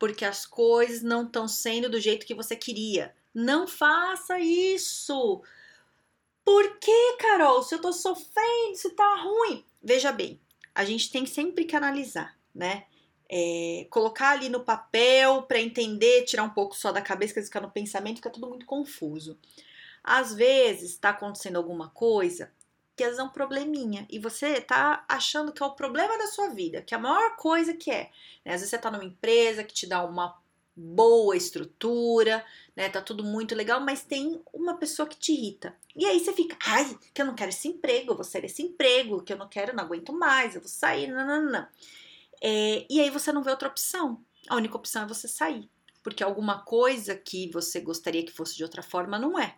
porque as coisas não estão sendo do jeito que você queria. Não faça isso! Por que, Carol? Se eu tô sofrendo, se tá ruim. Veja bem, a gente tem sempre que analisar, né? É, colocar ali no papel para entender, tirar um pouco só da cabeça, que fica no pensamento, fica tudo muito confuso. Às vezes está acontecendo alguma coisa que é um probleminha e você tá achando que é o problema da sua vida, que é a maior coisa que é. Né? Às vezes você tá numa empresa que te dá uma boa estrutura, né? Tá tudo muito legal, mas tem uma pessoa que te irrita. E aí você fica, ai, que eu não quero esse emprego, eu vou sair desse emprego, que eu não quero, não aguento mais, eu vou sair, não, não, não. É, e aí você não vê outra opção. A única opção é você sair, porque alguma coisa que você gostaria que fosse de outra forma não é.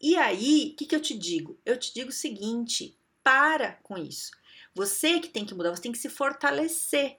E aí, o que, que eu te digo? Eu te digo o seguinte: para com isso. Você que tem que mudar, você tem que se fortalecer.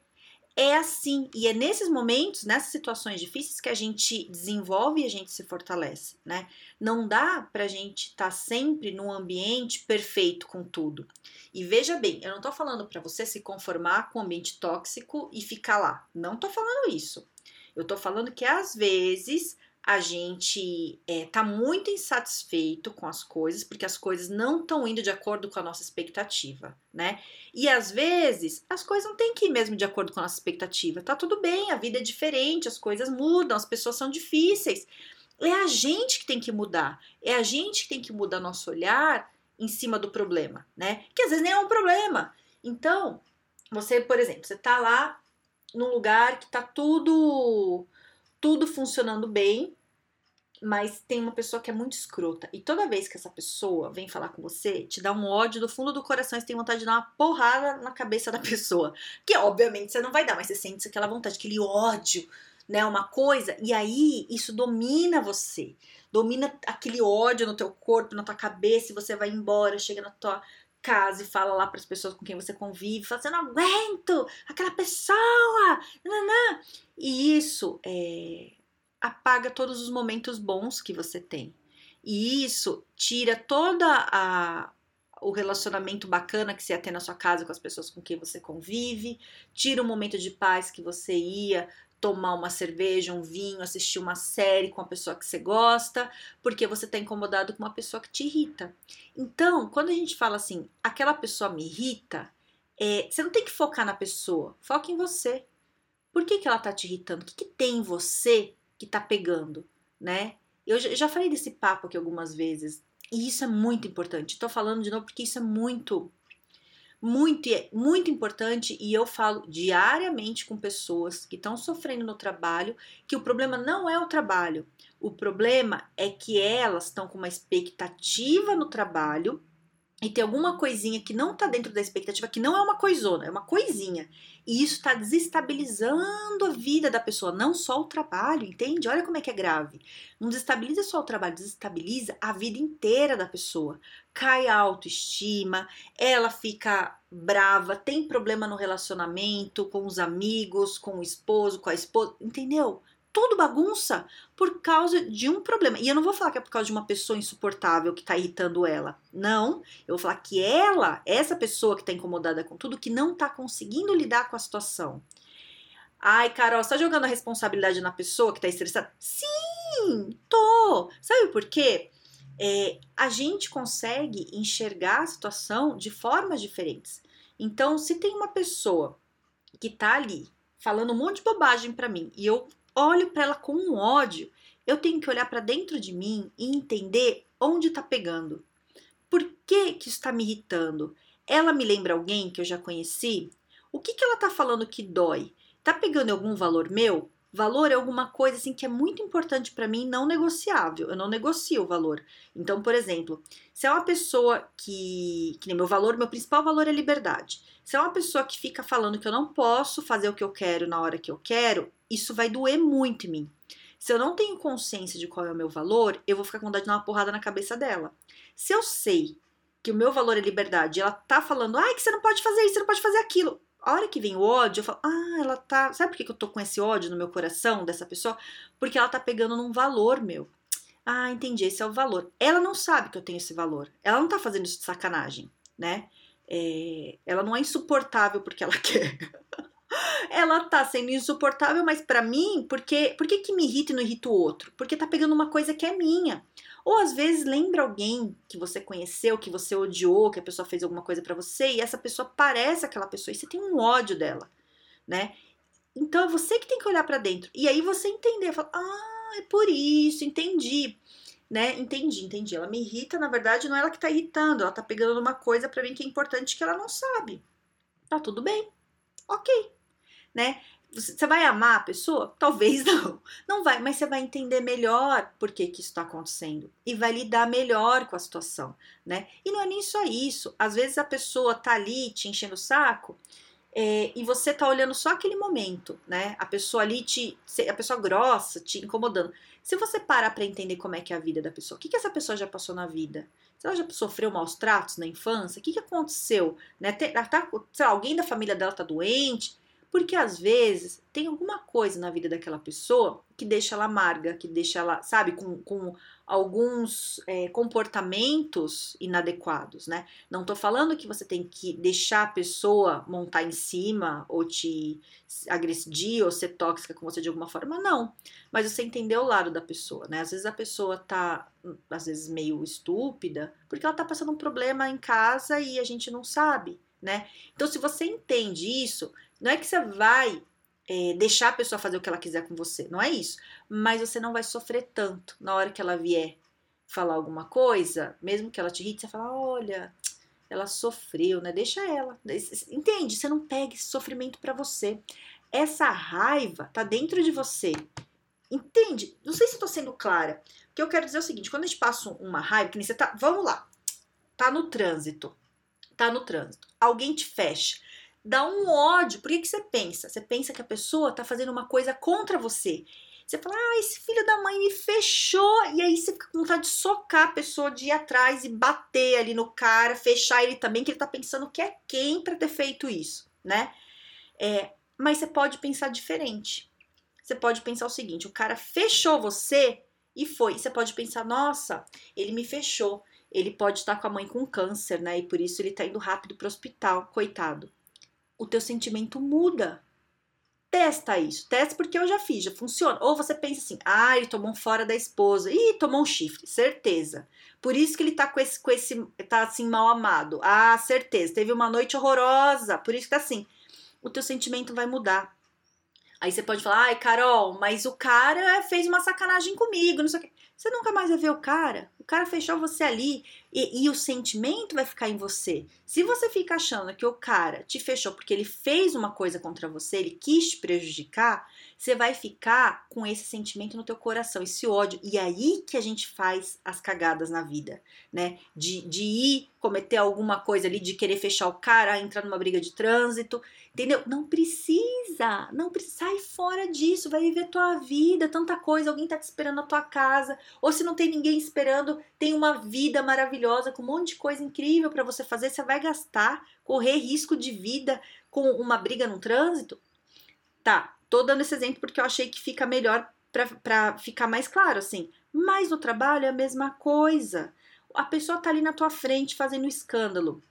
É assim, e é nesses momentos, nessas situações difíceis que a gente desenvolve e a gente se fortalece, né? Não dá pra gente estar tá sempre num ambiente perfeito com tudo. E veja bem, eu não tô falando para você se conformar com um ambiente tóxico e ficar lá. Não tô falando isso. Eu tô falando que às vezes a gente é, tá muito insatisfeito com as coisas, porque as coisas não estão indo de acordo com a nossa expectativa, né? E às vezes as coisas não têm que ir mesmo de acordo com a nossa expectativa. Tá tudo bem, a vida é diferente, as coisas mudam, as pessoas são difíceis. É a gente que tem que mudar, é a gente que tem que mudar nosso olhar em cima do problema, né? Que às vezes nem é um problema. Então, você, por exemplo, você tá lá num lugar que tá tudo tudo funcionando bem, mas tem uma pessoa que é muito escrota. E toda vez que essa pessoa vem falar com você, te dá um ódio do fundo do coração, você tem vontade de dar uma porrada na cabeça da pessoa. Que obviamente você não vai dar, mas você sente aquela vontade, aquele ódio, né? Uma coisa. E aí isso domina você. Domina aquele ódio no teu corpo, na tua cabeça, e você vai embora, chega na tua casa e fala lá para as pessoas com quem você convive, fala assim, eu não aguento aquela pessoa, nanã. e isso é, apaga todos os momentos bons que você tem, e isso tira toda a o relacionamento bacana que você ia ter na sua casa com as pessoas com quem você convive, tira o momento de paz que você ia tomar uma cerveja, um vinho, assistir uma série com a pessoa que você gosta, porque você está incomodado com uma pessoa que te irrita. Então, quando a gente fala assim, aquela pessoa me irrita, é, você não tem que focar na pessoa, foca em você. Por que, que ela está te irritando? O que, que tem em você que está pegando, né? Eu já falei desse papo aqui algumas vezes, e isso é muito importante. Estou falando de novo porque isso é muito muito, muito importante e eu falo diariamente com pessoas que estão sofrendo no trabalho que o problema não é o trabalho, o problema é que elas estão com uma expectativa no trabalho e tem alguma coisinha que não tá dentro da expectativa, que não é uma coisona, é uma coisinha. E isso está desestabilizando a vida da pessoa, não só o trabalho, entende? Olha como é que é grave. Não desestabiliza só o trabalho, desestabiliza a vida inteira da pessoa. Cai a autoestima, ela fica brava, tem problema no relacionamento com os amigos, com o esposo, com a esposa, entendeu? Tudo bagunça por causa de um problema. E eu não vou falar que é por causa de uma pessoa insuportável que tá irritando ela. Não. Eu vou falar que ela, essa pessoa que tá incomodada com tudo, que não tá conseguindo lidar com a situação. Ai, Carol, você tá jogando a responsabilidade na pessoa que tá estressada? Sim, tô. Sabe por quê? É, a gente consegue enxergar a situação de formas diferentes. Então, se tem uma pessoa que tá ali falando um monte de bobagem para mim e eu olho para ela com um ódio, eu tenho que olhar para dentro de mim e entender onde está pegando. Por que, que isso está me irritando? Ela me lembra alguém que eu já conheci? O que, que ela está falando que dói? Tá pegando algum valor meu? Valor é alguma coisa assim que é muito importante para mim, não negociável. Eu não negocio o valor. Então, por exemplo, se é uma pessoa que, que nem meu valor, meu principal valor é liberdade. Se é uma pessoa que fica falando que eu não posso fazer o que eu quero na hora que eu quero, isso vai doer muito em mim. Se eu não tenho consciência de qual é o meu valor, eu vou ficar com vontade de dar uma porrada na cabeça dela. Se eu sei que o meu valor é liberdade, ela tá falando, ai, que você não pode fazer isso, você não pode fazer aquilo. A hora que vem o ódio, eu falo, ah, ela tá. Sabe por que eu tô com esse ódio no meu coração dessa pessoa? Porque ela tá pegando num valor meu. Ah, entendi, esse é o valor. Ela não sabe que eu tenho esse valor. Ela não tá fazendo isso de sacanagem, né? É, ela não é insuportável porque ela quer. ela tá sendo insuportável, mas para mim, porque por que, que me irrita e não irrita o outro? Porque tá pegando uma coisa que é minha. Ou às vezes lembra alguém que você conheceu, que você odiou, que a pessoa fez alguma coisa para você e essa pessoa parece aquela pessoa e você tem um ódio dela, né? Então é você que tem que olhar para dentro. E aí você entender, "Ah, é por isso, entendi". Né? Entendi, entendi. Ela me irrita, na verdade, não é ela que tá irritando, ela tá pegando uma coisa para mim que é importante que ela não sabe. Tá tudo bem. OK. Né? Você vai amar a pessoa? Talvez não. Não vai, mas você vai entender melhor por que, que isso está acontecendo e vai lidar melhor com a situação, né? E não é nem só isso. Às vezes a pessoa tá ali te enchendo o saco é, e você tá olhando só aquele momento, né? A pessoa ali te. A pessoa grossa, te incomodando. Se você parar para entender como é que é a vida da pessoa, o que, que essa pessoa já passou na vida? Se ela já sofreu maus tratos na infância, o que, que aconteceu? Né? Tá, sei lá, alguém da família dela tá doente, porque às vezes tem alguma coisa na vida daquela pessoa que deixa ela amarga, que deixa ela, sabe, com, com alguns é, comportamentos inadequados, né? Não tô falando que você tem que deixar a pessoa montar em cima ou te agredir ou ser tóxica com você de alguma forma, não. Mas você entender o lado da pessoa, né? Às vezes a pessoa tá, às vezes, meio estúpida, porque ela tá passando um problema em casa e a gente não sabe, né? Então, se você entende isso, não é que você vai é, deixar a pessoa fazer o que ela quiser com você, não é isso. Mas você não vai sofrer tanto na hora que ela vier falar alguma coisa, mesmo que ela te irrite, você fala: olha, ela sofreu, né? Deixa ela. Entende? Você não pega esse sofrimento para você. Essa raiva tá dentro de você. Entende? Não sei se estou sendo clara. O que eu quero dizer é o seguinte: quando a gente passa uma raiva, que nem você tá. Vamos lá. Tá no trânsito. Tá no trânsito. Alguém te fecha dá um ódio. Por que, que você pensa? Você pensa que a pessoa tá fazendo uma coisa contra você. Você fala, ah, esse filho da mãe me fechou. E aí você fica com vontade de socar a pessoa, de ir atrás e bater ali no cara, fechar ele também, que ele tá pensando que é quem para ter feito isso, né? É, mas você pode pensar diferente. Você pode pensar o seguinte: o cara fechou você e foi. Você pode pensar, nossa, ele me fechou. Ele pode estar com a mãe com câncer, né? E por isso ele tá indo rápido pro hospital, coitado o teu sentimento muda. Testa isso, testa porque eu já fiz, já funciona. Ou você pensa assim, ah, ele tomou um fora da esposa, ih, tomou um chifre, certeza. Por isso que ele tá com esse, com esse, tá assim mal amado. Ah, certeza, teve uma noite horrorosa, por isso que tá assim. O teu sentimento vai mudar. Aí você pode falar, ai, Carol, mas o cara fez uma sacanagem comigo, não sei o quê. Você nunca mais vai ver o cara. O cara fechou você ali e, e, o sentimento vai ficar em você. Se você fica achando que o cara te fechou porque ele fez uma coisa contra você, ele quis te prejudicar, você vai ficar com esse sentimento no teu coração, esse ódio. E é aí que a gente faz as cagadas na vida, né? De, de ir cometer alguma coisa ali, de querer fechar o cara, entrar numa briga de trânsito, entendeu? Não precisa, não precisa, sai fora disso, vai viver tua vida, tanta coisa, alguém tá te esperando na tua casa, ou se não tem ninguém esperando, tem uma vida maravilhosa com um monte de coisa incrível para você fazer, você vai gastar, correr risco de vida com uma briga no trânsito? Tá, Tô dando esse exemplo porque eu achei que fica melhor para ficar mais claro, assim. Mas no trabalho é a mesma coisa. A pessoa tá ali na tua frente fazendo escândalo,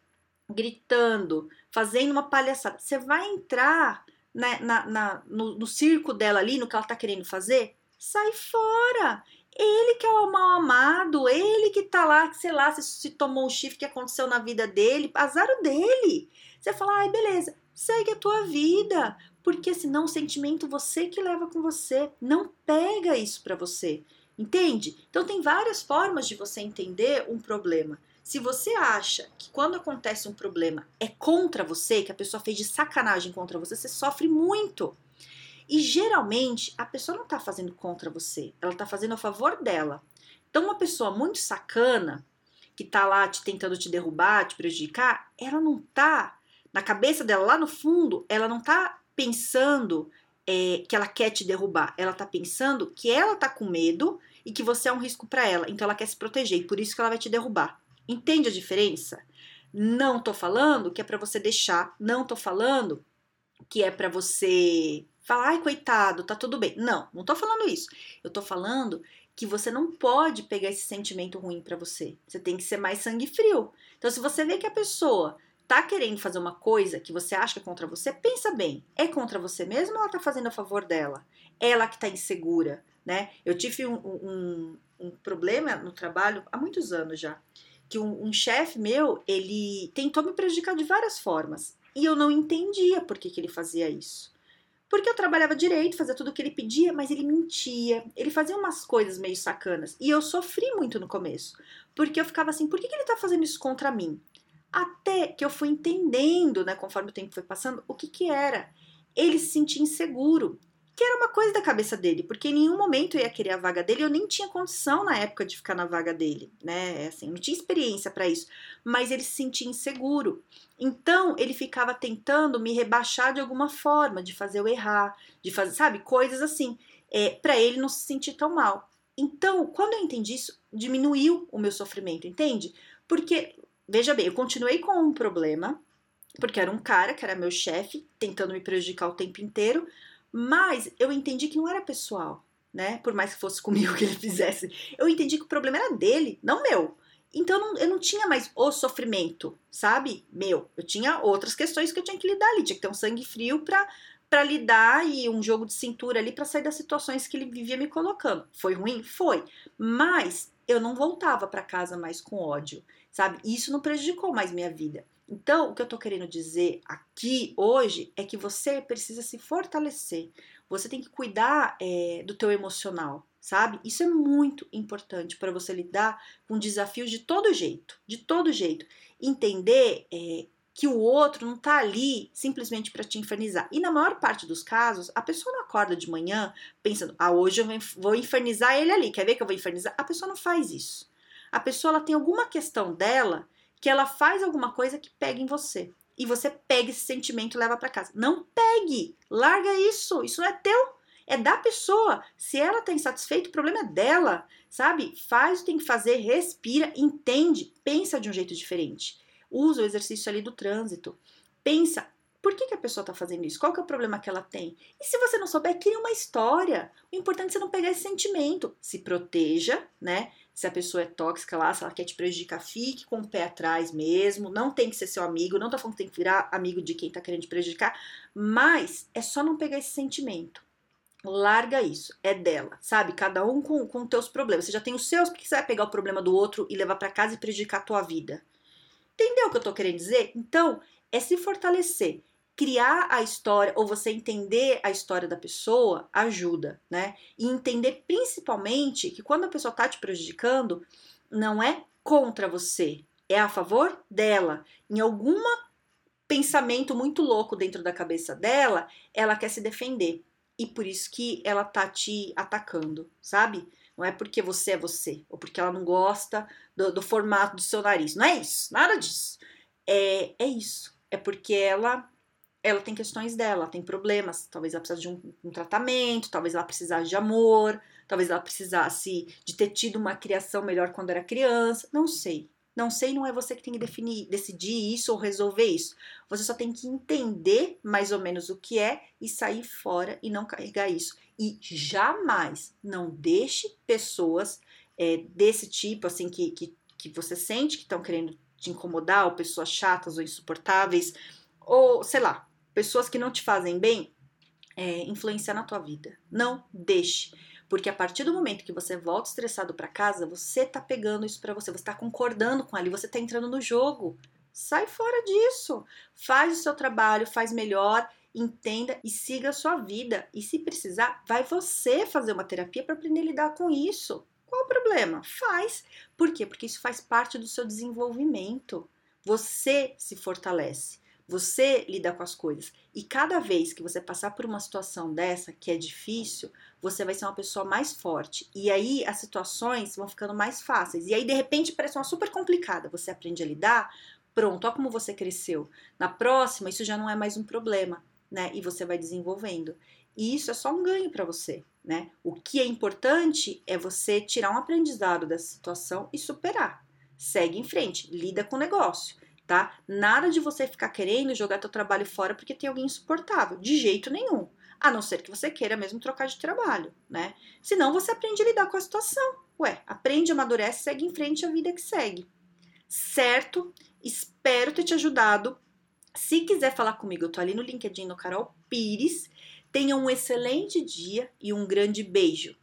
gritando, fazendo uma palhaçada. Você vai entrar na, na, na no, no circo dela ali, no que ela tá querendo fazer? Sai fora! Ele que é o mal amado, ele que tá lá, que sei lá, se, se tomou um chifre que aconteceu na vida dele, azar o dele. Você fala, ai, beleza, segue a tua vida porque senão o sentimento você que leva com você, não pega isso para você. Entende? Então tem várias formas de você entender um problema. Se você acha que quando acontece um problema é contra você, que a pessoa fez de sacanagem contra você, você sofre muito. E geralmente a pessoa não está fazendo contra você, ela está fazendo a favor dela. Então, uma pessoa muito sacana, que está lá te tentando te derrubar, te prejudicar, ela não está Na cabeça dela, lá no fundo, ela não tá pensando é, que ela quer te derrubar. Ela tá pensando que ela tá com medo e que você é um risco para ela. Então ela quer se proteger e por isso que ela vai te derrubar. Entende a diferença? Não tô falando que é para você deixar, não tô falando que é para você falar, ai, coitado, tá tudo bem. Não, não tô falando isso. Eu tô falando que você não pode pegar esse sentimento ruim para você. Você tem que ser mais sangue frio. Então, se você vê que a pessoa tá querendo fazer uma coisa que você acha que é contra você, pensa bem. É contra você mesmo ou ela tá fazendo a favor dela? Ela que tá insegura, né? Eu tive um, um, um problema no trabalho há muitos anos já. Que um, um chefe meu, ele tentou me prejudicar de várias formas. E eu não entendia por que, que ele fazia isso. Porque eu trabalhava direito, fazia tudo o que ele pedia, mas ele mentia. Ele fazia umas coisas meio sacanas. E eu sofri muito no começo. Porque eu ficava assim, por que, que ele tá fazendo isso contra mim? Até que eu fui entendendo, né, conforme o tempo foi passando, o que que era. Ele se sentia inseguro que era uma coisa da cabeça dele, porque em nenhum momento eu ia querer a vaga dele, eu nem tinha condição na época de ficar na vaga dele, né? Assim, não tinha experiência para isso, mas ele se sentia inseguro. Então, ele ficava tentando me rebaixar de alguma forma, de fazer eu errar, de fazer, sabe, coisas assim, é, para ele não se sentir tão mal. Então, quando eu entendi isso, diminuiu o meu sofrimento, entende? Porque, veja bem, eu continuei com um problema, porque era um cara que era meu chefe, tentando me prejudicar o tempo inteiro, mas eu entendi que não era pessoal, né? Por mais que fosse comigo que ele fizesse. Eu entendi que o problema era dele, não meu. Então eu não, eu não tinha mais o sofrimento, sabe? Meu. Eu tinha outras questões que eu tinha que lidar ali. Tinha que ter um sangue frio pra, pra lidar e um jogo de cintura ali para sair das situações que ele vivia me colocando. Foi ruim? Foi. Mas eu não voltava para casa mais com ódio, sabe? Isso não prejudicou mais minha vida. Então, o que eu tô querendo dizer aqui hoje é que você precisa se fortalecer. Você tem que cuidar é, do teu emocional, sabe? Isso é muito importante para você lidar com desafios de todo jeito, de todo jeito. Entender é, que o outro não tá ali simplesmente para te infernizar. E na maior parte dos casos, a pessoa não acorda de manhã pensando, ah, hoje eu vou infernizar ele ali, quer ver que eu vou infernizar? A pessoa não faz isso. A pessoa ela tem alguma questão dela que ela faz alguma coisa que pega em você. E você pega esse sentimento e leva para casa. Não pegue! Larga isso! Isso não é teu! É da pessoa. Se ela tá insatisfeita, o problema é dela, sabe? Faz o que tem que fazer, respira, entende, pensa de um jeito diferente. Usa o exercício ali do trânsito. Pensa, por que, que a pessoa está fazendo isso? Qual que é o problema que ela tem? E se você não souber, cria uma história. O importante é você não pegar esse sentimento. Se proteja, né? se a pessoa é tóxica lá, se ela quer te prejudicar, fique com o pé atrás mesmo. Não tem que ser seu amigo, não tô falando que tem que virar amigo de quem tá querendo te prejudicar, mas é só não pegar esse sentimento. Larga isso, é dela, sabe? Cada um com, com teus problemas. Você já tem os seus, por que você vai pegar o problema do outro e levar para casa e prejudicar a tua vida? Entendeu o que eu tô querendo dizer? Então, é se fortalecer criar a história ou você entender a história da pessoa ajuda, né? E entender principalmente que quando a pessoa tá te prejudicando, não é contra você, é a favor dela. Em algum pensamento muito louco dentro da cabeça dela, ela quer se defender. E por isso que ela tá te atacando, sabe? Não é porque você é você, ou porque ela não gosta do, do formato do seu nariz. Não é isso, nada disso. É, é isso. É porque ela ela tem questões dela, tem problemas. Talvez ela precisasse de um, um, tratamento, talvez ela precisasse de amor, talvez ela precisasse de ter tido uma criação melhor quando era criança. Não sei. Não sei, não é você que tem que definir, decidir isso ou resolver isso. Você só tem que entender mais ou menos o que é e sair fora e não carregar isso. E jamais não deixe pessoas é, desse tipo, assim, que, que, que você sente que estão querendo te incomodar, ou pessoas chatas ou insuportáveis, ou sei lá, pessoas que não te fazem bem, é, influenciar na tua vida. Não deixe. Porque a partir do momento que você volta estressado para casa, você tá pegando isso para você, você tá concordando com ali, você tá entrando no jogo. Sai fora disso. Faz o seu trabalho, faz melhor, entenda e siga a sua vida. E se precisar, vai você fazer uma terapia para aprender a lidar com isso. Qual o problema? Faz. Por quê? Porque isso faz parte do seu desenvolvimento. Você se fortalece. Você lida com as coisas. E cada vez que você passar por uma situação dessa, que é difícil, você vai ser uma pessoa mais forte. E aí as situações vão ficando mais fáceis. E aí, de repente, parece uma super complicada. Você aprende a lidar Pronto, olha como você cresceu. Na próxima, isso já não é mais um problema, né? E você vai desenvolvendo. E isso é só um ganho para você, né? O que é importante é você tirar um aprendizado dessa situação e superar. Segue em frente, lida com o negócio, tá? Nada de você ficar querendo jogar teu trabalho fora porque tem alguém insuportável, de jeito nenhum. A não ser que você queira mesmo trocar de trabalho, né? Senão você aprende a lidar com a situação. Ué, aprende, amadurece, segue em frente a vida que segue. Certo? Espero ter te ajudado. Se quiser falar comigo, eu tô ali no LinkedIn no Carol Pires. Tenha um excelente dia e um grande beijo.